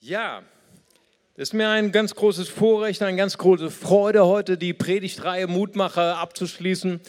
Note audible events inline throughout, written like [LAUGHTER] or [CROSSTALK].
Ja, es ist mir ein ganz großes Vorrecht, eine ganz große Freude, heute die Predigtreihe Mutmacher abzuschließen.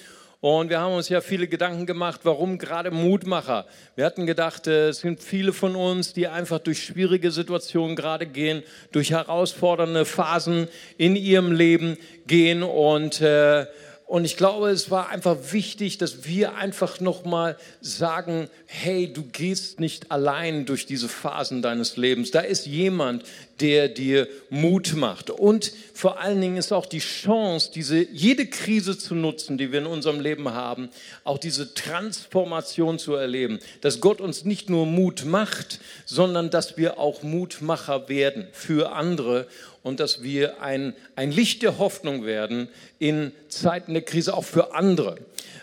Und wir haben uns ja viele Gedanken gemacht, warum gerade Mutmacher. Wir hatten gedacht, äh, es sind viele von uns, die einfach durch schwierige Situationen gerade gehen, durch herausfordernde Phasen in ihrem Leben gehen und äh, und ich glaube, es war einfach wichtig, dass wir einfach nochmal sagen, hey, du gehst nicht allein durch diese Phasen deines Lebens. Da ist jemand, der dir Mut macht. Und vor allen Dingen ist auch die Chance, diese, jede Krise zu nutzen, die wir in unserem Leben haben, auch diese Transformation zu erleben. Dass Gott uns nicht nur Mut macht, sondern dass wir auch Mutmacher werden für andere und dass wir ein, ein Licht der Hoffnung werden in Zeiten der Krise, auch für andere.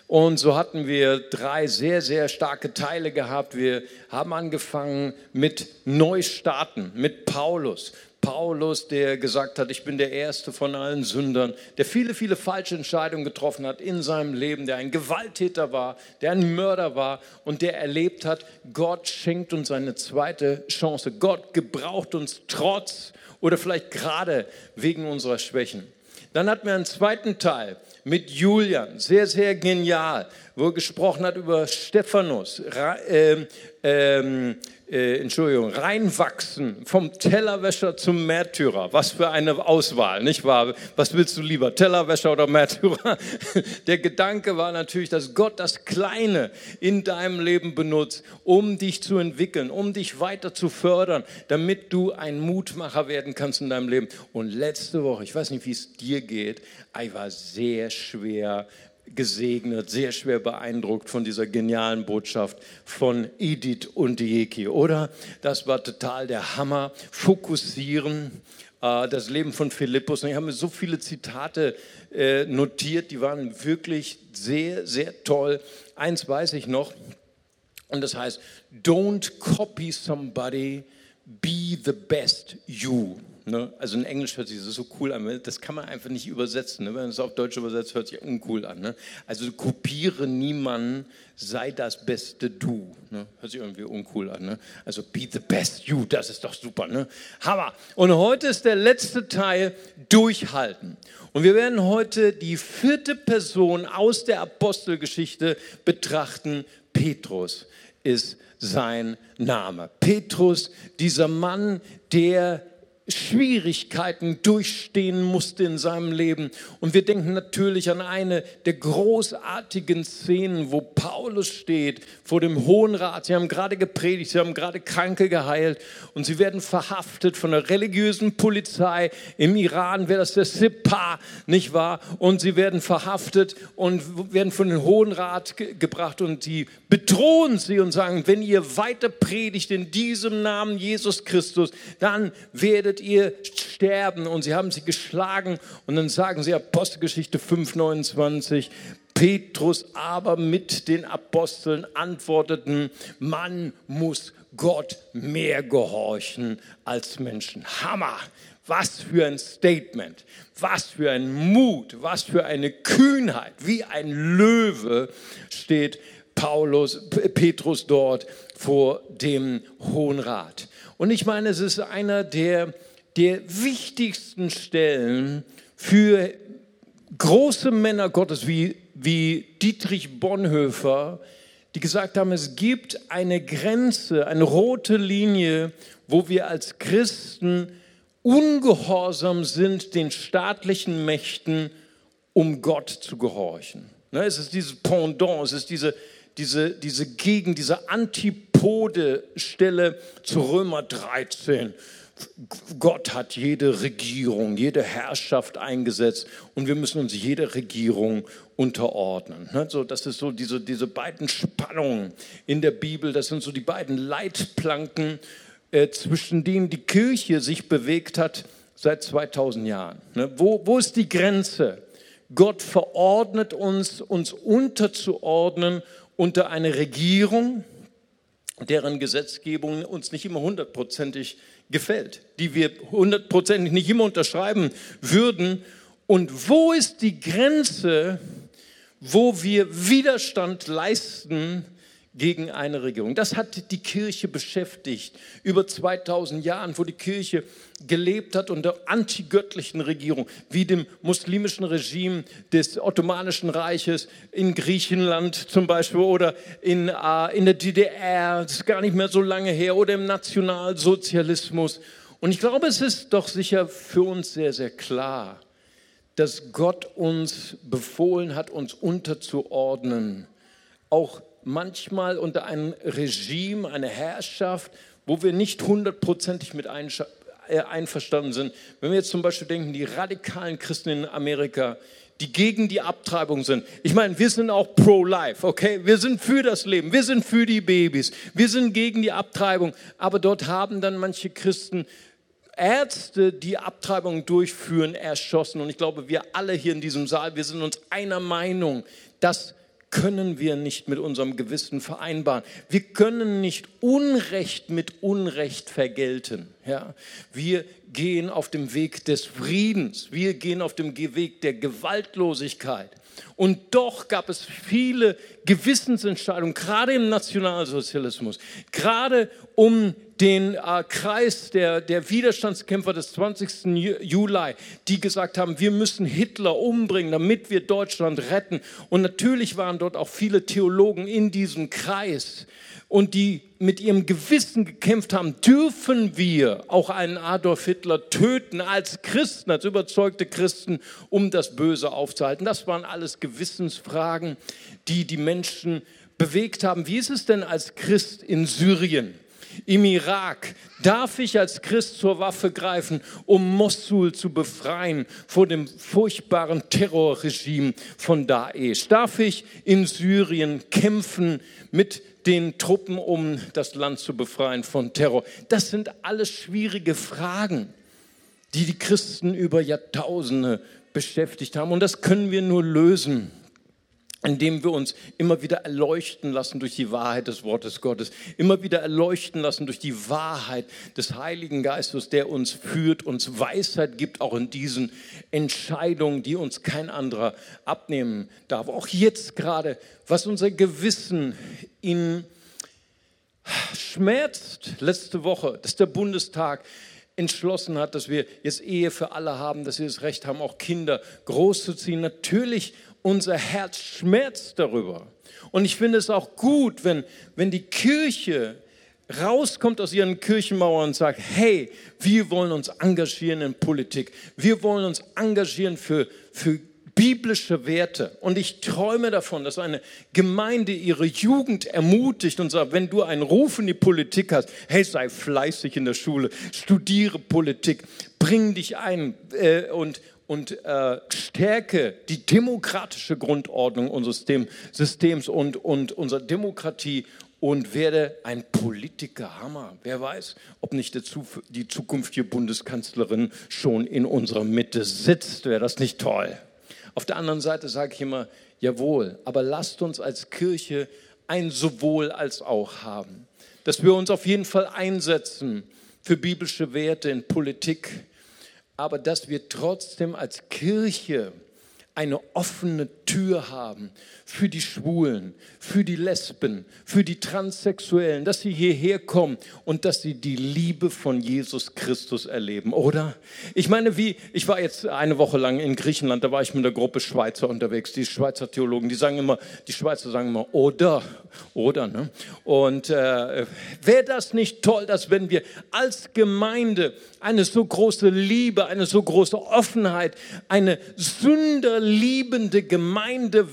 Und so hatten wir drei sehr, sehr starke Teile gehabt. Wir haben angefangen mit Neustarten, mit Paulus. Paulus, der gesagt hat, ich bin der Erste von allen Sündern, der viele, viele falsche Entscheidungen getroffen hat in seinem Leben, der ein Gewalttäter war, der ein Mörder war und der erlebt hat, Gott schenkt uns eine zweite Chance. Gott gebraucht uns trotz oder vielleicht gerade wegen unserer Schwächen. Dann hatten wir einen zweiten Teil mit Julian, sehr, sehr genial, wo er gesprochen hat über Stephanus, ähm, ähm, äh, Entschuldigung, reinwachsen vom Tellerwäscher zum Märtyrer. Was für eine Auswahl, nicht wahr? Was willst du lieber, Tellerwäscher oder Märtyrer? [LAUGHS] Der Gedanke war natürlich, dass Gott das Kleine in deinem Leben benutzt, um dich zu entwickeln, um dich weiter zu fördern, damit du ein Mutmacher werden kannst in deinem Leben. Und letzte Woche, ich weiß nicht, wie es dir geht, ich war sehr schwer gesegnet, sehr schwer beeindruckt von dieser genialen Botschaft von Edith und Dieki, oder? Das war total der Hammer. Fokussieren, äh, das Leben von Philippus. Und ich habe mir so viele Zitate äh, notiert, die waren wirklich sehr, sehr toll. Eins weiß ich noch, und das heißt, don't copy somebody, be the best you. Ne? Also in Englisch hört sich das so cool an. Das kann man einfach nicht übersetzen. Ne? Wenn man es auf Deutsch übersetzt, hört sich uncool an. Ne? Also kopiere niemanden, sei das beste Du. Ne? Hört sich irgendwie uncool an. Ne? Also be the best you, das ist doch super. Ne? Hammer. Und heute ist der letzte Teil, durchhalten. Und wir werden heute die vierte Person aus der Apostelgeschichte betrachten, Petrus ist sein Name. Petrus, dieser Mann, der Schwierigkeiten durchstehen musste in seinem Leben. Und wir denken natürlich an eine der großartigen Szenen, wo Paulus steht vor dem Hohen Rat. Sie haben gerade gepredigt, sie haben gerade Kranke geheilt und sie werden verhaftet von der religiösen Polizei. Im Iran wäre das der Sippa, nicht wahr? Und sie werden verhaftet und werden von dem Hohen Rat ge gebracht und sie bedrohen sie und sagen, wenn ihr weiter predigt in diesem Namen Jesus Christus, dann werdet werdet ihr sterben. Und sie haben sie geschlagen. Und dann sagen sie Apostelgeschichte 5,29, Petrus aber mit den Aposteln antworteten, man muss Gott mehr gehorchen als Menschen. Hammer! Was für ein Statement, was für ein Mut, was für eine Kühnheit, wie ein Löwe steht Paulus, Petrus dort vor dem Hohen Rat. Und ich meine, es ist einer der der wichtigsten Stellen für große Männer Gottes wie, wie Dietrich Bonhoeffer, die gesagt haben, es gibt eine Grenze, eine rote Linie, wo wir als Christen ungehorsam sind den staatlichen Mächten, um Gott zu gehorchen. Ne, es ist dieses Pendant, es ist diese, diese, diese Gegend, diese Antipode-Stelle zu Römer 13. Gott hat jede Regierung, jede Herrschaft eingesetzt und wir müssen uns jeder Regierung unterordnen. Ne, so, das ist so diese, diese beiden Spannungen in der Bibel, das sind so die beiden Leitplanken, äh, zwischen denen die Kirche sich bewegt hat seit 2000 Jahren. Ne, wo, wo ist die Grenze? Gott verordnet uns, uns unterzuordnen unter eine Regierung, deren Gesetzgebung uns nicht immer hundertprozentig gefällt, die wir hundertprozentig nicht immer unterschreiben würden. Und wo ist die Grenze, wo wir Widerstand leisten gegen eine Regierung. Das hat die Kirche beschäftigt über 2000 Jahren, wo die Kirche gelebt hat unter antigöttlichen Regierungen, wie dem muslimischen Regime des Ottomanischen Reiches in Griechenland zum Beispiel oder in, äh, in der DDR, das ist gar nicht mehr so lange her, oder im Nationalsozialismus. Und ich glaube, es ist doch sicher für uns sehr, sehr klar, dass Gott uns befohlen hat, uns unterzuordnen, auch manchmal unter einem Regime, eine Herrschaft, wo wir nicht hundertprozentig mit äh, einverstanden sind. Wenn wir jetzt zum Beispiel denken, die radikalen Christen in Amerika, die gegen die Abtreibung sind. Ich meine, wir sind auch pro-life, okay? Wir sind für das Leben, wir sind für die Babys, wir sind gegen die Abtreibung. Aber dort haben dann manche Christen Ärzte, die Abtreibungen durchführen, erschossen. Und ich glaube, wir alle hier in diesem Saal, wir sind uns einer Meinung, dass können wir nicht mit unserem Gewissen vereinbaren. Wir können nicht Unrecht mit Unrecht vergelten. Ja? Wir gehen auf dem Weg des Friedens. Wir gehen auf dem Weg der Gewaltlosigkeit. Und doch gab es viele Gewissensentscheidungen, gerade im Nationalsozialismus, gerade um den äh, Kreis der, der Widerstandskämpfer des 20. Juli, die gesagt haben, wir müssen Hitler umbringen, damit wir Deutschland retten. Und natürlich waren dort auch viele Theologen in diesem Kreis und die mit ihrem Gewissen gekämpft haben, dürfen wir auch einen Adolf Hitler töten als Christen, als überzeugte Christen, um das Böse aufzuhalten. Das waren alles Gewissensfragen, die die Menschen bewegt haben. Wie ist es denn als Christ in Syrien? im Irak, darf ich als Christ zur Waffe greifen, um Mosul zu befreien vor dem furchtbaren Terrorregime von Daesh? Darf ich in Syrien kämpfen mit den Truppen, um das Land zu befreien von Terror? Das sind alles schwierige Fragen, die die Christen über Jahrtausende beschäftigt haben. Und das können wir nur lösen indem wir uns immer wieder erleuchten lassen durch die Wahrheit des Wortes Gottes, immer wieder erleuchten lassen durch die Wahrheit des Heiligen Geistes, der uns führt, uns Weisheit gibt, auch in diesen Entscheidungen, die uns kein anderer abnehmen darf. Auch jetzt gerade, was unser Gewissen in schmerzt, letzte Woche, dass der Bundestag entschlossen hat, dass wir jetzt Ehe für alle haben, dass wir das Recht haben, auch Kinder großzuziehen. Natürlich unser Herz schmerzt darüber. Und ich finde es auch gut, wenn, wenn die Kirche rauskommt aus ihren Kirchenmauern und sagt, hey, wir wollen uns engagieren in Politik. Wir wollen uns engagieren für, für biblische Werte. Und ich träume davon, dass eine Gemeinde ihre Jugend ermutigt und sagt, wenn du einen Ruf in die Politik hast, hey, sei fleißig in der Schule, studiere Politik, bring dich ein äh, und, und äh, stärke die demokratische Grundordnung unseres Systems und, und unserer Demokratie und werde ein Politiker. Hammer. Wer weiß, ob nicht die zukünftige Bundeskanzlerin schon in unserer Mitte sitzt. Wäre das nicht toll? Auf der anderen Seite sage ich immer, jawohl, aber lasst uns als Kirche ein sowohl als auch haben. Dass wir uns auf jeden Fall einsetzen für biblische Werte in Politik, aber dass wir trotzdem als Kirche eine offene Tür haben für die Schwulen, für die Lesben, für die Transsexuellen, dass sie hierher kommen und dass sie die Liebe von Jesus Christus erleben, oder? Ich meine, wie, ich war jetzt eine Woche lang in Griechenland, da war ich mit einer Gruppe Schweizer unterwegs, die Schweizer Theologen, die sagen immer, die Schweizer sagen immer, oder, oder, ne? Und äh, wäre das nicht toll, dass wenn wir als Gemeinde eine so große Liebe, eine so große Offenheit, eine sünderliebende Gemeinde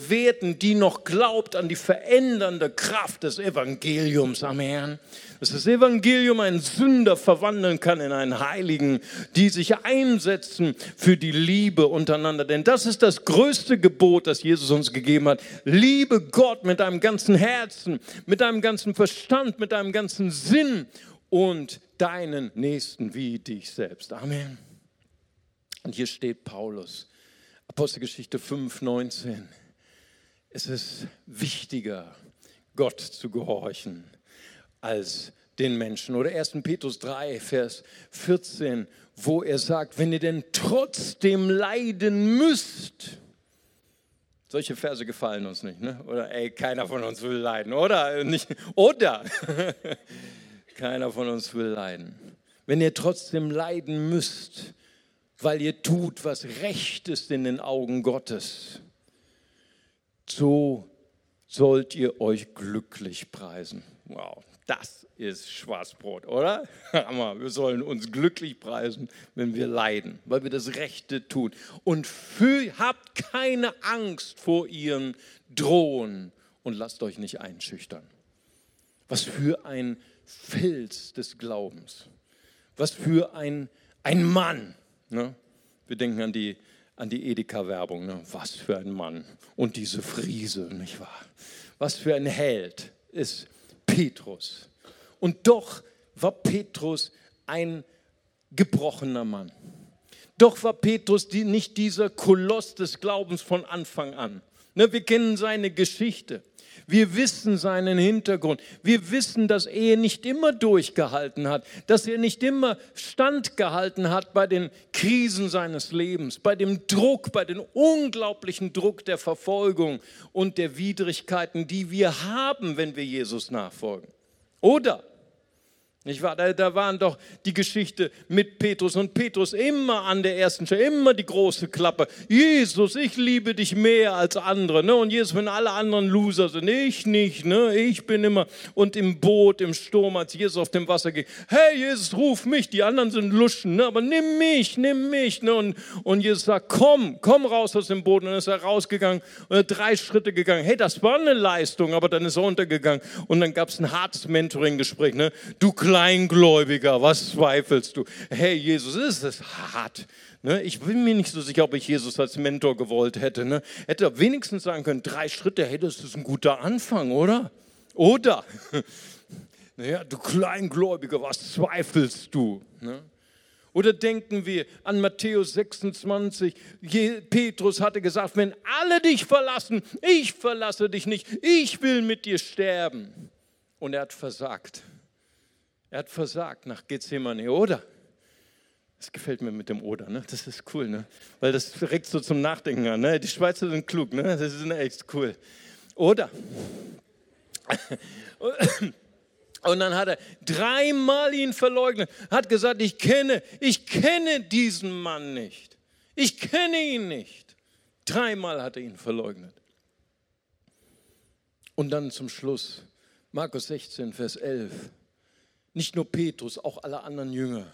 werden, die noch glaubt an die verändernde Kraft des Evangeliums am Herrn. Dass das Evangelium einen Sünder verwandeln kann in einen Heiligen, die sich einsetzen für die Liebe untereinander. Denn das ist das größte Gebot, das Jesus uns gegeben hat. Liebe Gott mit deinem ganzen Herzen, mit deinem ganzen Verstand, mit deinem ganzen Sinn und deinen Nächsten wie dich selbst. Amen. Und hier steht Paulus, Apostelgeschichte 5, 19 es ist wichtiger, Gott zu gehorchen, als den Menschen. Oder 1. Petrus 3, Vers 14, wo er sagt, wenn ihr denn trotzdem leiden müsst, Solche Verse gefallen uns nicht, ne? Oder ey, keiner von uns will leiden, oder? Nicht, oder? [LAUGHS] keiner von uns will leiden. Wenn ihr trotzdem leiden müsst, weil ihr tut, was recht ist in den Augen Gottes, so sollt ihr euch glücklich preisen. Wow, das ist Schwarzbrot, oder? [LAUGHS] Hammer, wir sollen uns glücklich preisen, wenn wir leiden, weil wir das Rechte tun. Und für, habt keine Angst vor ihren Drohen und lasst euch nicht einschüchtern. Was für ein Fels des Glaubens. Was für ein, ein Mann. Ne? Wir denken an die, an die Edeka-Werbung. Ne? Was für ein Mann. Und diese Friese, nicht wahr? Was für ein Held ist Petrus. Und doch war Petrus ein gebrochener Mann. Doch war Petrus die, nicht dieser Koloss des Glaubens von Anfang an. Ne, wir kennen seine Geschichte. Wir wissen seinen Hintergrund. Wir wissen, dass er nicht immer durchgehalten hat, dass er nicht immer standgehalten hat bei den Krisen seines Lebens, bei dem Druck, bei dem unglaublichen Druck der Verfolgung und der Widrigkeiten, die wir haben, wenn wir Jesus nachfolgen. Oder nicht wahr? Da, da waren doch die Geschichte mit Petrus und Petrus immer an der ersten Stelle, immer die große Klappe. Jesus, ich liebe dich mehr als andere. Ne? Und Jesus, wenn alle anderen Loser sind, ich nicht, ne? ich bin immer. Und im Boot, im Sturm, als Jesus auf dem Wasser ging, hey Jesus, ruf mich, die anderen sind Luschen, ne? aber nimm mich, nimm mich. Ne? Und, und Jesus sagt, komm, komm raus aus dem Boot. Und dann ist er rausgegangen und er drei Schritte gegangen. Hey, das war eine Leistung, aber dann ist er untergegangen. Und dann gab es ein hartes Mentoring-Gespräch. Ne? Du Kleingläubiger, was zweifelst du? Hey Jesus, ist das hart. Ne? Ich bin mir nicht so sicher, ob ich Jesus als Mentor gewollt hätte. Ne? Hätte er wenigstens sagen können, drei Schritte, hey, das ist ein guter Anfang, oder? Oder? [LAUGHS] Naja, du Kleingläubiger, was zweifelst du? Ne? Oder denken wir an Matthäus 26, Petrus hatte gesagt, wenn alle dich verlassen, ich verlasse dich nicht, ich will mit dir sterben. Und er hat versagt. Er hat versagt nach Gethsemane, oder? Das gefällt mir mit dem Oder, ne? das ist cool, ne? weil das regt so zum Nachdenken an. Ne? Die Schweizer sind klug, ne? das ist echt cool. Oder? [LAUGHS] Und dann hat er dreimal ihn verleugnet, hat gesagt, ich kenne, ich kenne diesen Mann nicht. Ich kenne ihn nicht. Dreimal hat er ihn verleugnet. Und dann zum Schluss, Markus 16, Vers 11. Nicht nur Petrus, auch alle anderen Jünger.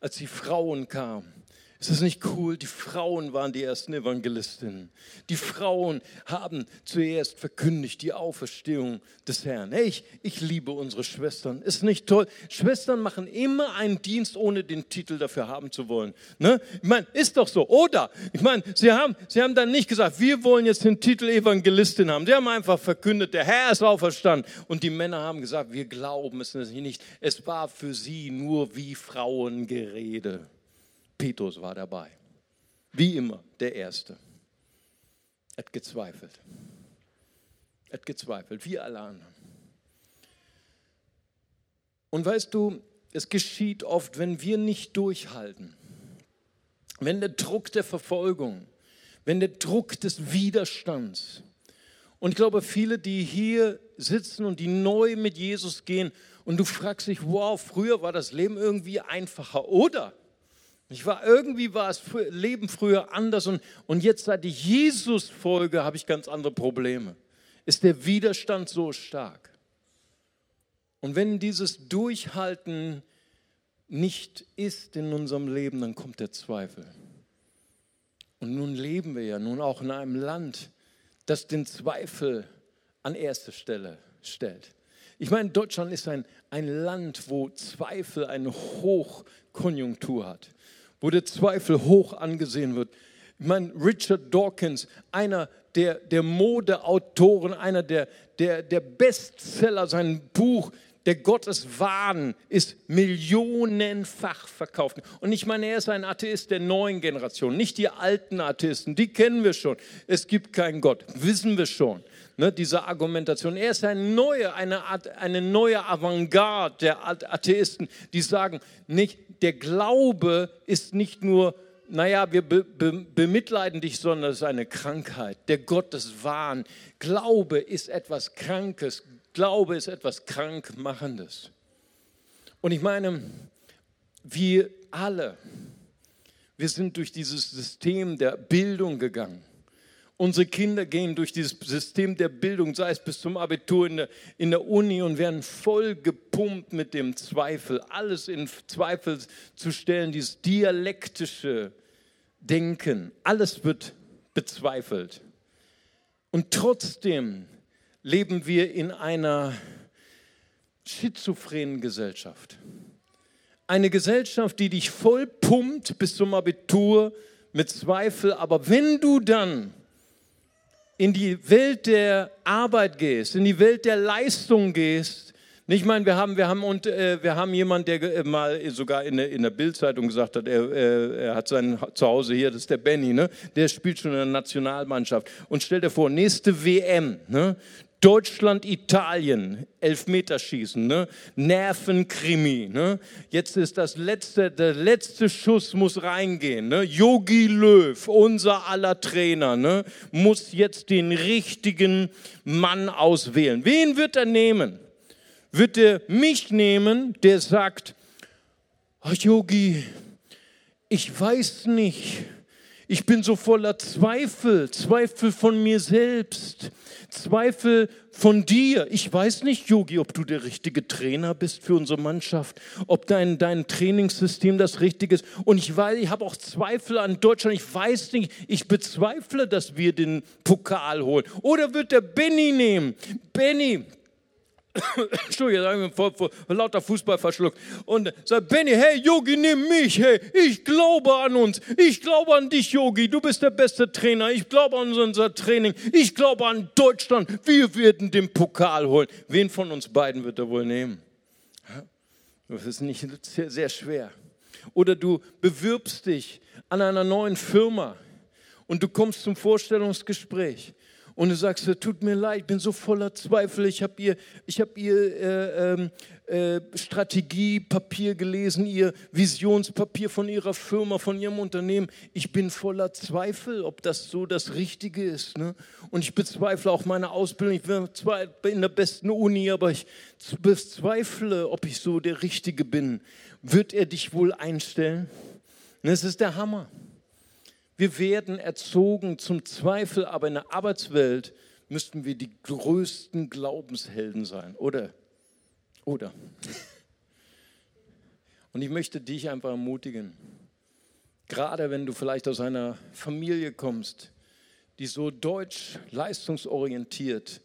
Als die Frauen kamen, ist das nicht cool? Die Frauen waren die ersten Evangelistinnen. Die Frauen haben zuerst verkündigt die Auferstehung des Herrn. Hey, ich, ich liebe unsere Schwestern. Ist nicht toll? Schwestern machen immer einen Dienst, ohne den Titel dafür haben zu wollen. Ne? Ich meine, ist doch so. Oder, ich meine, sie haben, sie haben dann nicht gesagt, wir wollen jetzt den Titel Evangelistin haben. Sie haben einfach verkündet, der Herr ist auferstanden. Und die Männer haben gesagt, wir glauben es nicht. Es war für sie nur wie Frauengerede. Petrus war dabei. Wie immer, der Erste. Er hat gezweifelt. Er hat gezweifelt, wie alle anderen. Und weißt du, es geschieht oft, wenn wir nicht durchhalten, wenn der Druck der Verfolgung, wenn der Druck des Widerstands, und ich glaube, viele, die hier sitzen und die neu mit Jesus gehen, und du fragst dich, wow, früher war das Leben irgendwie einfacher, oder? Ich war, irgendwie war das Leben früher anders und, und jetzt seit ich Jesus folge, habe ich ganz andere Probleme. Ist der Widerstand so stark? Und wenn dieses Durchhalten nicht ist in unserem Leben, dann kommt der Zweifel. Und nun leben wir ja nun auch in einem Land, das den Zweifel an erste Stelle stellt. Ich meine, Deutschland ist ein, ein Land, wo Zweifel eine Hochkonjunktur hat wo der Zweifel hoch angesehen wird. Ich meine, Richard Dawkins, einer der, der Modeautoren, einer der, der, der Bestseller, sein Buch, der Gotteswahn ist millionenfach verkauft. Und ich meine, er ist ein Atheist der neuen Generation, nicht die alten Atheisten, die kennen wir schon. Es gibt keinen Gott, wissen wir schon ne, diese Argumentation. Er ist eine neue, eine, Art, eine neue Avantgarde der Atheisten, die sagen, nicht, der Glaube ist nicht nur naja, wir be be bemitleiden dich, sondern es ist eine Krankheit. Der Gott des Wahn. Glaube ist etwas Krankes. Glaube ist etwas Krankmachendes. Und ich meine, wir alle, wir sind durch dieses System der Bildung gegangen. Unsere Kinder gehen durch dieses System der Bildung, sei es bis zum Abitur in der, in der Uni und werden voll gepumpt mit dem Zweifel, alles in Zweifel zu stellen, dieses dialektische Denken, alles wird bezweifelt. Und trotzdem leben wir in einer schizophrenen Gesellschaft. Eine Gesellschaft, die dich voll pumpt bis zum Abitur mit Zweifel, aber wenn du dann in die Welt der Arbeit gehst, in die Welt der Leistung gehst, ich meine, wir haben, wir haben, und, äh, wir haben jemanden, der äh, mal sogar in der, in der Bildzeitung gesagt hat, er, äh, er hat sein Zuhause hier, das ist der Benny, ne? der spielt schon in der Nationalmannschaft. Und stell dir vor, nächste WM, ne? Deutschland, Italien, Elfmeterschießen, ne? Nervenkrimi. Ne? Jetzt ist das letzte, der letzte Schuss muss reingehen. Ne? Yogi Löw, unser aller Trainer, ne? muss jetzt den richtigen Mann auswählen. Wen wird er nehmen? Wird er mich nehmen, der sagt, oh Yogi, ich weiß nicht. Ich bin so voller Zweifel, Zweifel von mir selbst. Zweifel von dir. Ich weiß nicht, Yogi, ob du der richtige Trainer bist für unsere Mannschaft, ob dein, dein Trainingssystem das richtige ist. Und ich weiß, ich habe auch Zweifel an Deutschland. Ich weiß nicht, ich bezweifle, dass wir den Pokal holen. Oder wird der Benny nehmen? Benny, Entschuldigung, vor, vor, lauter Fußball verschluckt. Und sagt, Benny, hey, Yogi, nimm mich, hey, ich glaube an uns. Ich glaube an dich, Yogi. Du bist der beste Trainer. Ich glaube an unser Training. Ich glaube an Deutschland. Wir werden den Pokal holen. Wen von uns beiden wird er wohl nehmen? Das ist nicht sehr, sehr schwer. Oder du bewirbst dich an einer neuen Firma und du kommst zum Vorstellungsgespräch und du sagst, tut mir leid, ich bin so voller Zweifel, ich habe ihr, ich hab ihr äh, ähm, äh, Strategiepapier gelesen, ihr Visionspapier von ihrer Firma, von ihrem Unternehmen. Ich bin voller Zweifel, ob das so das Richtige ist. Ne? Und ich bezweifle auch meine Ausbildung. Ich bin zwar in der besten Uni, aber ich bezweifle, ob ich so der Richtige bin. Wird er dich wohl einstellen? Das ist der Hammer. Wir werden erzogen zum Zweifel, aber in der Arbeitswelt müssten wir die größten Glaubenshelden sein, oder? Oder? Und ich möchte dich einfach ermutigen, gerade wenn du vielleicht aus einer Familie kommst, die so deutsch leistungsorientiert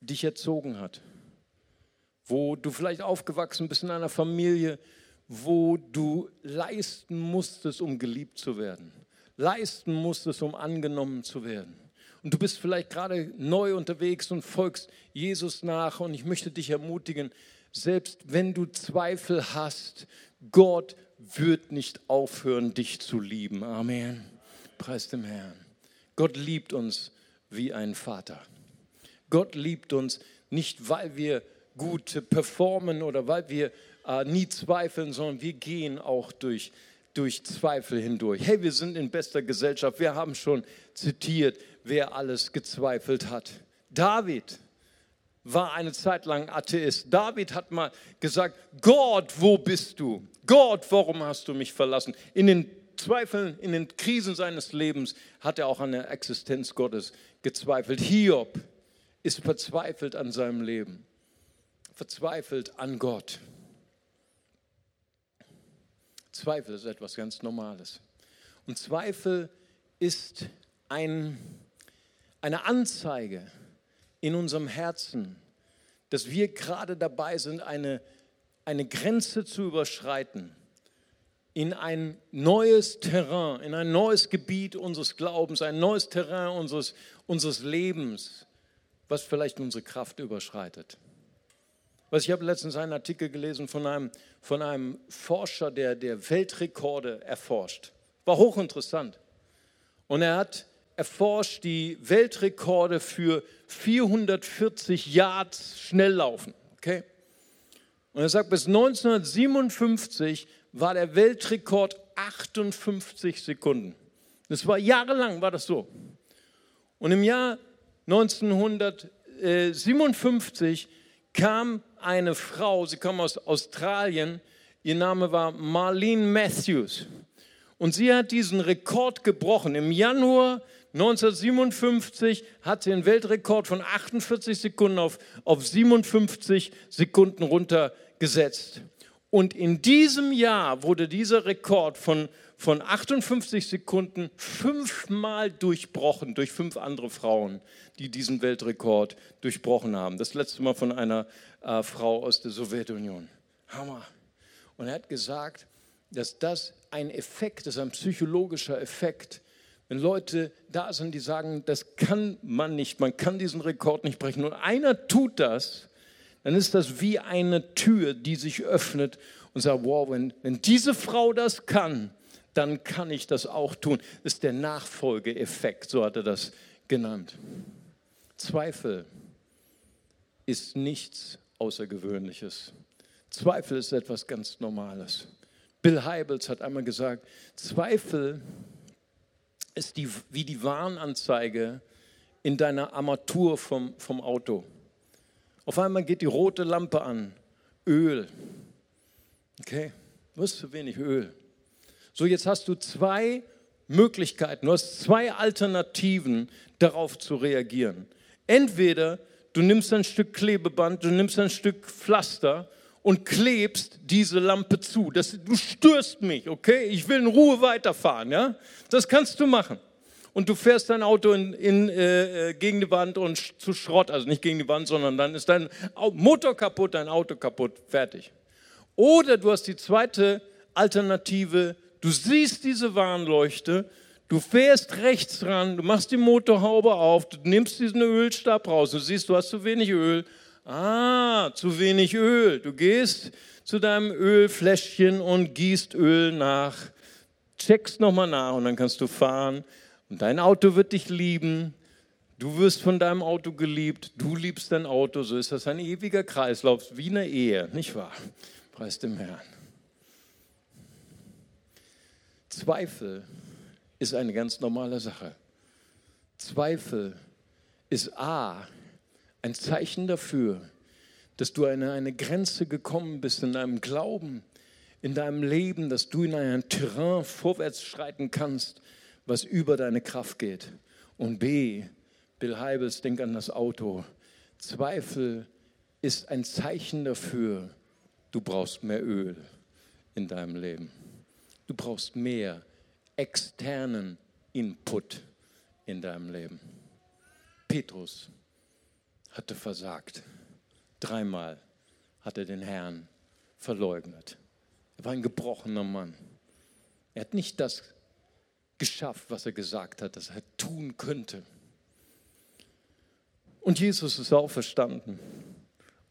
dich erzogen hat, wo du vielleicht aufgewachsen bist in einer Familie, wo du leisten musstest, um geliebt zu werden leisten musstest, um angenommen zu werden. Und du bist vielleicht gerade neu unterwegs und folgst Jesus nach. Und ich möchte dich ermutigen, selbst wenn du Zweifel hast, Gott wird nicht aufhören, dich zu lieben. Amen. Preis dem Herrn. Gott liebt uns wie ein Vater. Gott liebt uns nicht, weil wir gut performen oder weil wir äh, nie zweifeln, sondern wir gehen auch durch durch Zweifel hindurch. Hey, wir sind in bester Gesellschaft. Wir haben schon zitiert, wer alles gezweifelt hat. David war eine Zeit lang Atheist. David hat mal gesagt, Gott, wo bist du? Gott, warum hast du mich verlassen? In den Zweifeln, in den Krisen seines Lebens hat er auch an der Existenz Gottes gezweifelt. Hiob ist verzweifelt an seinem Leben, verzweifelt an Gott. Zweifel ist etwas ganz Normales. Und Zweifel ist ein, eine Anzeige in unserem Herzen, dass wir gerade dabei sind, eine, eine Grenze zu überschreiten in ein neues Terrain, in ein neues Gebiet unseres Glaubens, ein neues Terrain unseres, unseres Lebens, was vielleicht unsere Kraft überschreitet. Was ich habe letztens einen Artikel gelesen von einem, von einem Forscher, der, der Weltrekorde erforscht. War hochinteressant. Und er hat erforscht die Weltrekorde für 440 Yards Schnelllaufen. Okay? Und er sagt, bis 1957 war der Weltrekord 58 Sekunden. Das war jahrelang, war das so. Und im Jahr 1957 kam eine Frau, sie kam aus Australien, ihr Name war Marlene Matthews. Und sie hat diesen Rekord gebrochen. Im Januar 1957 hat sie den Weltrekord von 48 Sekunden auf, auf 57 Sekunden runtergesetzt. Und in diesem Jahr wurde dieser Rekord von, von 58 Sekunden fünfmal durchbrochen durch fünf andere Frauen, die diesen Weltrekord durchbrochen haben. Das letzte Mal von einer äh, Frau aus der Sowjetunion. Hammer. Und er hat gesagt, dass das ein Effekt ist, ein psychologischer Effekt. Wenn Leute da sind, die sagen, das kann man nicht, man kann diesen Rekord nicht brechen und einer tut das, dann ist das wie eine Tür, die sich öffnet und sagt, wow, wenn, wenn diese Frau das kann, dann kann ich das auch tun. Das ist der Nachfolgeeffekt, so hat er das genannt. Zweifel ist nichts Außergewöhnliches. Zweifel ist etwas ganz Normales. Bill Heibels hat einmal gesagt, Zweifel ist die, wie die Warnanzeige in deiner Armatur vom, vom Auto. Auf einmal geht die rote Lampe an. Öl. Okay, du hast zu wenig Öl. So, jetzt hast du zwei Möglichkeiten, du hast zwei Alternativen, darauf zu reagieren. Entweder du nimmst ein Stück Klebeband, du nimmst ein Stück Pflaster und klebst diese Lampe zu. Das, du störst mich, okay? Ich will in Ruhe weiterfahren, ja? Das kannst du machen und du fährst dein Auto in, in, äh, gegen die Wand und zu Schrott, also nicht gegen die Wand, sondern dann ist dein Motor kaputt, dein Auto kaputt, fertig. Oder du hast die zweite Alternative, du siehst diese Warnleuchte, du fährst rechts ran, du machst die Motorhaube auf, du nimmst diesen Ölstab raus, du siehst, du hast zu wenig Öl. Ah, zu wenig Öl. Du gehst zu deinem Ölfläschchen und gießt Öl nach, checkst nochmal nach und dann kannst du fahren und dein Auto wird dich lieben. Du wirst von deinem Auto geliebt. Du liebst dein Auto. So ist das ein ewiger Kreislauf, wie eine Ehe, nicht wahr? Preis dem Herrn. Zweifel ist eine ganz normale Sache. Zweifel ist A, ein Zeichen dafür, dass du an eine Grenze gekommen bist in deinem Glauben, in deinem Leben, dass du in ein Terrain vorwärts schreiten kannst, was über deine Kraft geht. Und B, Bill Heibels, denk an das Auto. Zweifel ist ein Zeichen dafür, du brauchst mehr Öl in deinem Leben. Du brauchst mehr externen Input in deinem Leben. Petrus hatte versagt. Dreimal hat er den Herrn verleugnet. Er war ein gebrochener Mann. Er hat nicht das geschafft, was er gesagt hat, dass er tun könnte. Und Jesus ist auferstanden.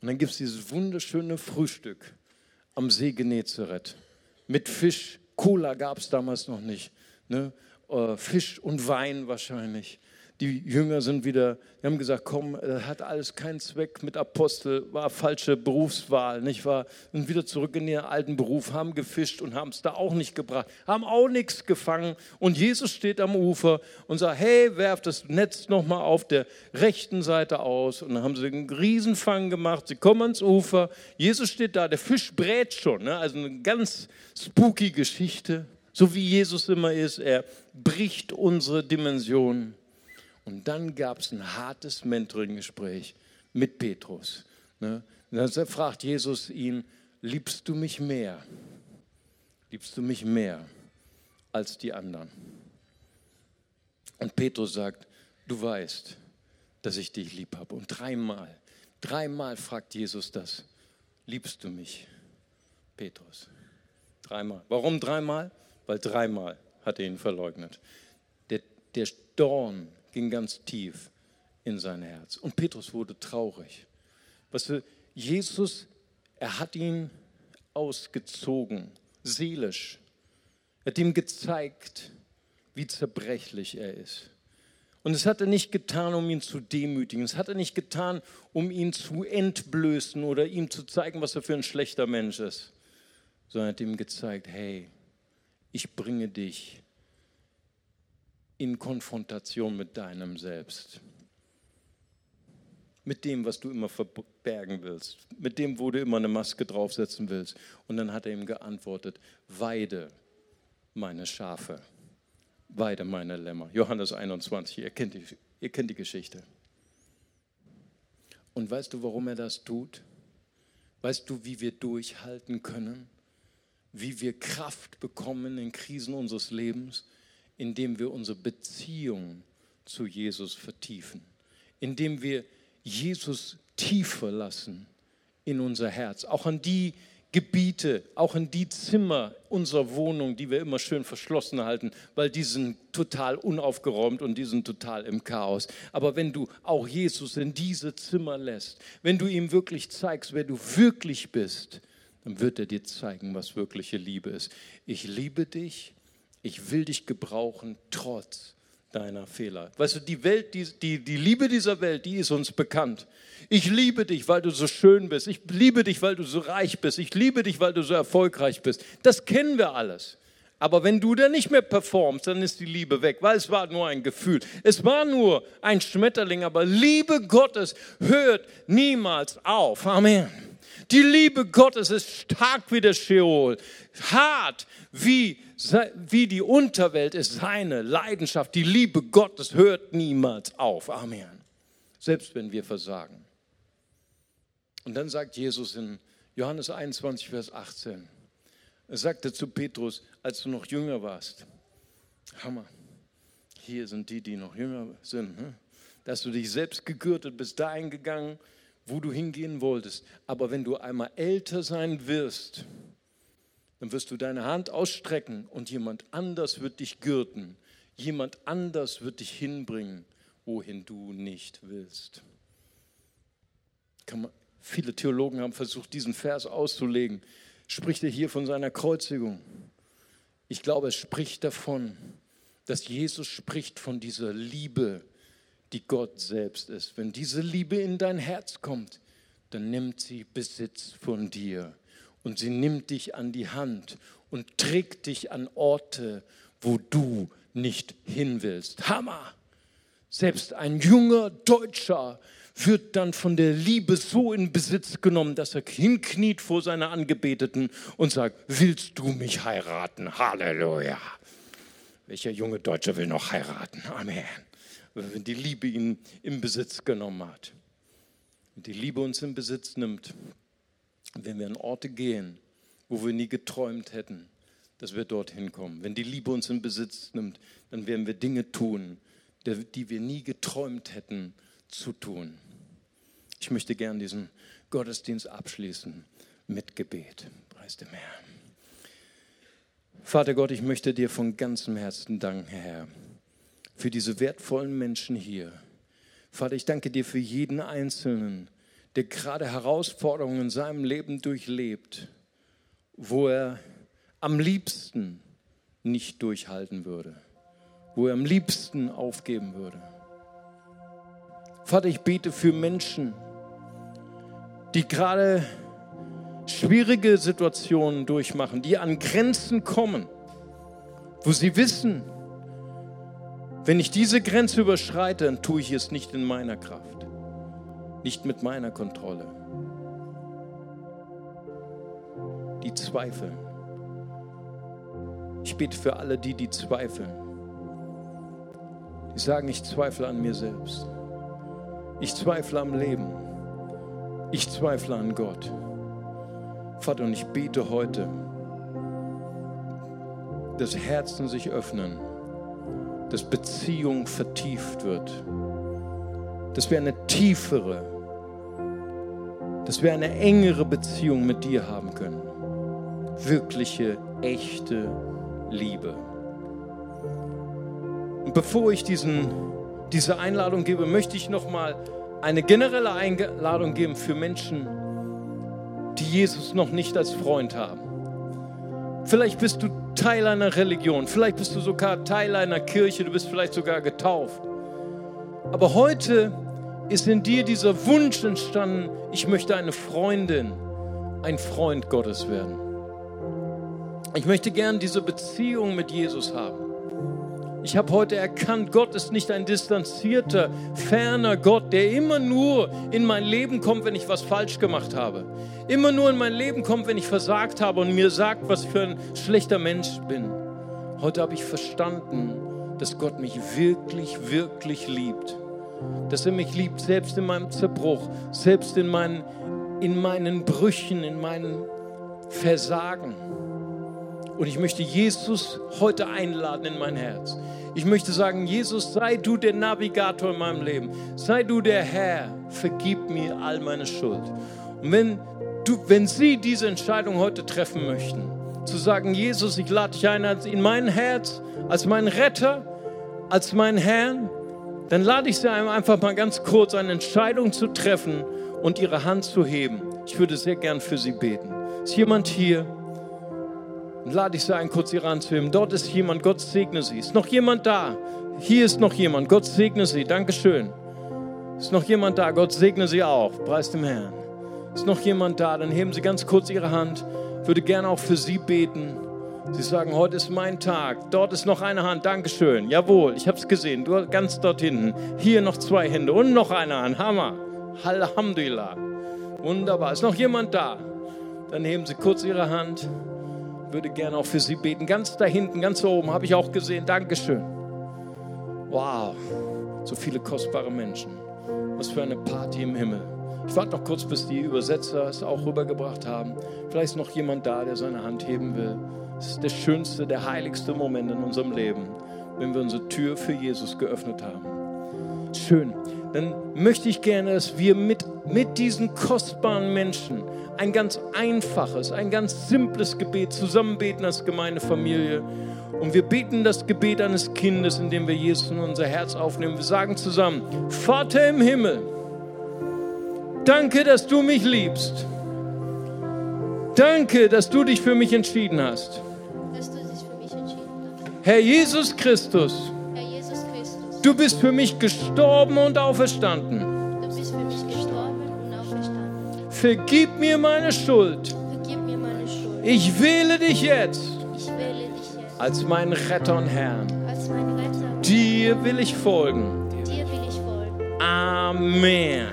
Und dann gibt es dieses wunderschöne Frühstück am See Genezareth mit Fisch. Cola gab es damals noch nicht. Ne? Äh, Fisch und Wein wahrscheinlich die Jünger sind wieder, die haben gesagt, komm, das hat alles keinen Zweck mit Apostel, war falsche Berufswahl, nicht wahr? Sind wieder zurück in ihren alten Beruf, haben gefischt und haben es da auch nicht gebracht, haben auch nichts gefangen. Und Jesus steht am Ufer und sagt, hey, werft das Netz nochmal auf der rechten Seite aus. Und dann haben sie einen Riesenfang gemacht, sie kommen ans Ufer, Jesus steht da, der Fisch brät schon, ne? also eine ganz spooky Geschichte. So wie Jesus immer ist, er bricht unsere Dimension. Und dann gab es ein hartes Mentoring-Gespräch mit Petrus. Ne? Und dann fragt Jesus ihn, liebst du mich mehr? Liebst du mich mehr als die anderen? Und Petrus sagt, du weißt, dass ich dich lieb habe. Und dreimal, dreimal fragt Jesus das, liebst du mich, Petrus? Dreimal. Warum dreimal? Weil dreimal hat er ihn verleugnet. Der, der Dorn ging ganz tief in sein Herz. Und Petrus wurde traurig. Weißt du, Jesus, er hat ihn ausgezogen, seelisch. Er hat ihm gezeigt, wie zerbrechlich er ist. Und es hat er nicht getan, um ihn zu demütigen. Es hat er nicht getan, um ihn zu entblößen oder ihm zu zeigen, was er für ein schlechter Mensch ist. sondern hat ihm gezeigt, hey, ich bringe dich in Konfrontation mit deinem Selbst. Mit dem, was du immer verbergen willst. Mit dem, wo du immer eine Maske draufsetzen willst. Und dann hat er ihm geantwortet, weide meine Schafe, weide meine Lämmer. Johannes 21, ihr kennt die, ihr kennt die Geschichte. Und weißt du, warum er das tut? Weißt du, wie wir durchhalten können? Wie wir Kraft bekommen in Krisen unseres Lebens? Indem wir unsere Beziehung zu Jesus vertiefen. Indem wir Jesus tiefer lassen in unser Herz. Auch an die Gebiete, auch in die Zimmer unserer Wohnung, die wir immer schön verschlossen halten, weil die sind total unaufgeräumt und die sind total im Chaos. Aber wenn du auch Jesus in diese Zimmer lässt, wenn du ihm wirklich zeigst, wer du wirklich bist, dann wird er dir zeigen, was wirkliche Liebe ist. Ich liebe dich, ich will dich gebrauchen, trotz deiner Fehler. Weißt du, die Welt, die, die, die Liebe dieser Welt, die ist uns bekannt. Ich liebe dich, weil du so schön bist. Ich liebe dich, weil du so reich bist. Ich liebe dich, weil du so erfolgreich bist. Das kennen wir alles. Aber wenn du dann nicht mehr performst, dann ist die Liebe weg, weil es war nur ein Gefühl. Es war nur ein Schmetterling, aber Liebe Gottes hört niemals auf. Amen. Die Liebe Gottes ist stark wie der Sheol, hart wie, wie die Unterwelt ist seine Leidenschaft. Die Liebe Gottes hört niemals auf. Amen. Selbst wenn wir versagen. Und dann sagt Jesus in Johannes 21, Vers 18, er sagte zu Petrus, als du noch jünger warst, Hammer, hier sind die, die noch jünger sind, ne? dass du dich selbst gegürtet bist, dahin gegangen, wo du hingehen wolltest. Aber wenn du einmal älter sein wirst, dann wirst du deine Hand ausstrecken und jemand anders wird dich gürten. Jemand anders wird dich hinbringen, wohin du nicht willst. Man, viele Theologen haben versucht, diesen Vers auszulegen. Spricht er hier von seiner Kreuzigung? Ich glaube, es spricht davon, dass Jesus spricht von dieser Liebe, die Gott selbst ist. Wenn diese Liebe in dein Herz kommt, dann nimmt sie Besitz von dir und sie nimmt dich an die Hand und trägt dich an Orte, wo du nicht hin willst. Hammer! Selbst ein junger Deutscher wird dann von der Liebe so in Besitz genommen, dass er hinkniet vor seiner Angebeteten und sagt, willst du mich heiraten? Halleluja. Welcher junge Deutscher will noch heiraten? Amen wenn die Liebe ihn in Besitz genommen hat. Wenn die Liebe uns in Besitz nimmt, wenn wir an Orte gehen, wo wir nie geträumt hätten, dass wir dorthin kommen. Wenn die Liebe uns in Besitz nimmt, dann werden wir Dinge tun, die wir nie geträumt hätten zu tun. Ich möchte gern diesen Gottesdienst abschließen mit Gebet. Preis dem Herrn. Vater Gott, ich möchte dir von ganzem Herzen danken, Herr für diese wertvollen Menschen hier. Vater, ich danke dir für jeden Einzelnen, der gerade Herausforderungen in seinem Leben durchlebt, wo er am liebsten nicht durchhalten würde, wo er am liebsten aufgeben würde. Vater, ich bete für Menschen, die gerade schwierige Situationen durchmachen, die an Grenzen kommen, wo sie wissen, wenn ich diese Grenze überschreite, dann tue ich es nicht in meiner Kraft, nicht mit meiner Kontrolle. Die zweifeln. Ich bete für alle die, die zweifeln. Die sagen, ich zweifle an mir selbst. Ich zweifle am Leben. Ich zweifle an Gott. Vater, und ich bete heute, dass Herzen sich öffnen dass Beziehung vertieft wird, dass wir eine tiefere, dass wir eine engere Beziehung mit dir haben können. Wirkliche, echte Liebe. Und bevor ich diesen, diese Einladung gebe, möchte ich nochmal eine generelle Einladung geben für Menschen, die Jesus noch nicht als Freund haben. Vielleicht bist du Teil einer Religion, vielleicht bist du sogar Teil einer Kirche, du bist vielleicht sogar getauft. Aber heute ist in dir dieser Wunsch entstanden, ich möchte eine Freundin, ein Freund Gottes werden. Ich möchte gern diese Beziehung mit Jesus haben. Ich habe heute erkannt, Gott ist nicht ein distanzierter, ferner Gott, der immer nur in mein Leben kommt, wenn ich was falsch gemacht habe. Immer nur in mein Leben kommt, wenn ich versagt habe und mir sagt, was für ein schlechter Mensch bin. Heute habe ich verstanden, dass Gott mich wirklich, wirklich liebt. Dass er mich liebt, selbst in meinem Zerbruch, selbst in meinen, in meinen Brüchen, in meinen Versagen. Und ich möchte Jesus heute einladen in mein Herz. Ich möchte sagen, Jesus, sei du der Navigator in meinem Leben. Sei du der Herr. Vergib mir all meine Schuld. Und wenn, du, wenn Sie diese Entscheidung heute treffen möchten, zu sagen, Jesus, ich lade dich ein in mein Herz, als mein Retter, als mein Herrn, dann lade ich Sie einfach mal ganz kurz eine Entscheidung zu treffen und Ihre Hand zu heben. Ich würde sehr gern für Sie beten. Ist jemand hier? Lade ich Sie ein, kurz zu heben. Dort ist jemand, Gott segne Sie. Ist noch jemand da? Hier ist noch jemand, Gott segne Sie. Dankeschön. Ist noch jemand da? Gott segne Sie auch. Preis dem Herrn. Ist noch jemand da? Dann heben Sie ganz kurz Ihre Hand. Ich würde gerne auch für Sie beten. Sie sagen, heute ist mein Tag. Dort ist noch eine Hand. Dankeschön. Jawohl, ich habe es gesehen. Du ganz dort hinten. Hier noch zwei Hände und noch eine Hand. Hammer. Alhamdulillah. Wunderbar. Ist noch jemand da? Dann heben Sie kurz Ihre Hand würde gerne auch für Sie beten. Ganz da hinten, ganz oben, habe ich auch gesehen. Dankeschön. Wow, so viele kostbare Menschen. Was für eine Party im Himmel. Ich warte noch kurz, bis die Übersetzer es auch rübergebracht haben. Vielleicht ist noch jemand da, der seine Hand heben will. Es ist der schönste, der heiligste Moment in unserem Leben, wenn wir unsere Tür für Jesus geöffnet haben. Schön. Dann möchte ich gerne, dass wir mit, mit diesen kostbaren Menschen ein ganz einfaches, ein ganz simples Gebet zusammen beten als Gemeindefamilie. Und wir beten das Gebet eines Kindes, indem wir Jesus in unser Herz aufnehmen. Wir sagen zusammen, Vater im Himmel, danke, dass du mich liebst. Danke, dass du dich für mich entschieden hast. Herr Jesus Christus, Christus, du bist für mich gestorben und auferstanden. Vergib mir meine Schuld. Mir meine Schuld. Ich wähle dich jetzt. Wähle dich jetzt. Als meinen Retter und Herrn. Retter. Dir will ich folgen. Dir will ich folgen. Amen.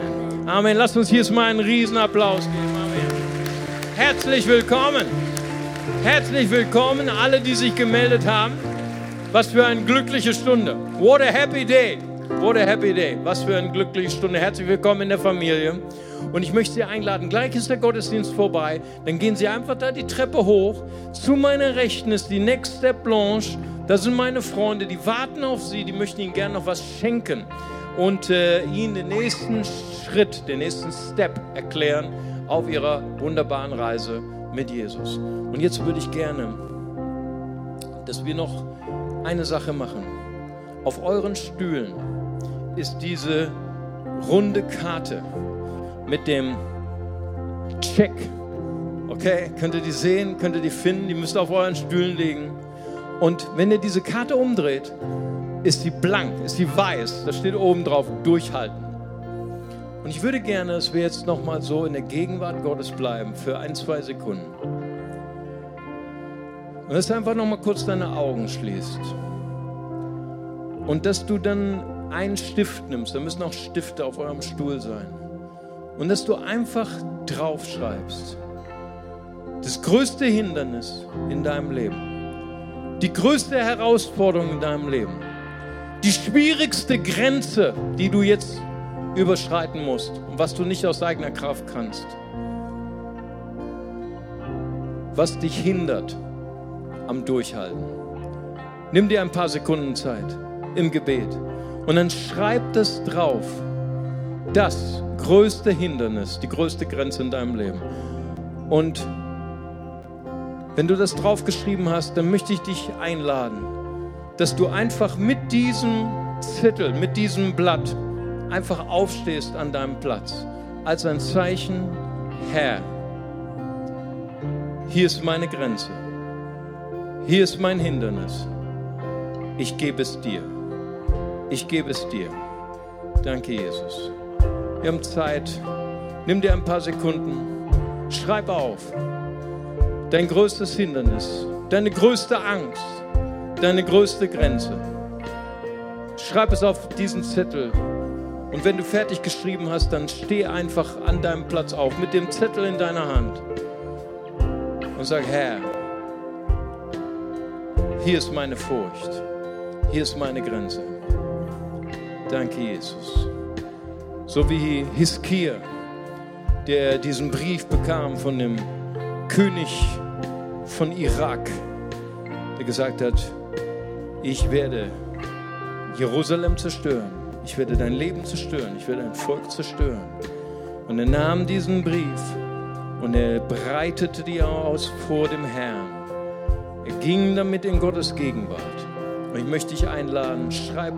Amen. Lass uns hier mal einen Riesenapplaus geben. Amen. Herzlich willkommen. Herzlich willkommen, alle, die sich gemeldet haben. Was für eine glückliche Stunde. What a happy day. What a happy day. Was für eine glückliche Stunde. Herzlich willkommen in der Familie. Und ich möchte Sie einladen, gleich ist der Gottesdienst vorbei, dann gehen Sie einfach da die Treppe hoch. Zu meiner Rechten ist die Next Step Blanche. Das sind meine Freunde, die warten auf Sie, die möchten Ihnen gerne noch was schenken und äh, Ihnen den nächsten Schritt, den nächsten Step erklären auf Ihrer wunderbaren Reise mit Jesus. Und jetzt würde ich gerne, dass wir noch eine Sache machen. Auf euren Stühlen ist diese runde Karte mit dem Check. Okay, könnt ihr die sehen, könnt ihr die finden, die müsst ihr auf euren Stühlen legen. Und wenn ihr diese Karte umdreht, ist sie blank, ist sie weiß. Da steht oben drauf, durchhalten. Und ich würde gerne, dass wir jetzt nochmal so in der Gegenwart Gottes bleiben für ein, zwei Sekunden. Und dass du einfach nochmal kurz deine Augen schließt. Und dass du dann einen Stift nimmst. Da müssen auch Stifte auf eurem Stuhl sein und dass du einfach draufschreibst. Das größte Hindernis in deinem Leben, die größte Herausforderung in deinem Leben, die schwierigste Grenze, die du jetzt überschreiten musst und was du nicht aus eigener Kraft kannst, was dich hindert am Durchhalten. Nimm dir ein paar Sekunden Zeit im Gebet und dann schreib das drauf. Das größte Hindernis, die größte Grenze in deinem Leben. Und wenn du das draufgeschrieben hast, dann möchte ich dich einladen, dass du einfach mit diesem Zettel, mit diesem Blatt einfach aufstehst an deinem Platz als ein Zeichen, Herr, hier ist meine Grenze, hier ist mein Hindernis, ich gebe es dir, ich gebe es dir. Danke, Jesus. Wir haben Zeit. Nimm dir ein paar Sekunden. Schreib auf. Dein größtes Hindernis, deine größte Angst, deine größte Grenze. Schreib es auf diesen Zettel. Und wenn du fertig geschrieben hast, dann steh einfach an deinem Platz auf mit dem Zettel in deiner Hand und sag, Herr, hier ist meine Furcht, hier ist meine Grenze. Danke, Jesus. So wie Hiskia, der diesen Brief bekam von dem König von Irak, der gesagt hat, ich werde Jerusalem zerstören, ich werde dein Leben zerstören, ich werde dein Volk zerstören. Und er nahm diesen Brief und er breitete die aus vor dem Herrn. Ging damit in Gottes Gegenwart. Und ich möchte dich einladen, schreib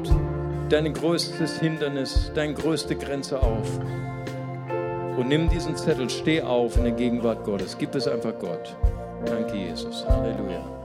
dein größtes Hindernis, deine größte Grenze auf. Und nimm diesen Zettel, steh auf in der Gegenwart Gottes. Gib es einfach Gott. Danke, Jesus. Halleluja.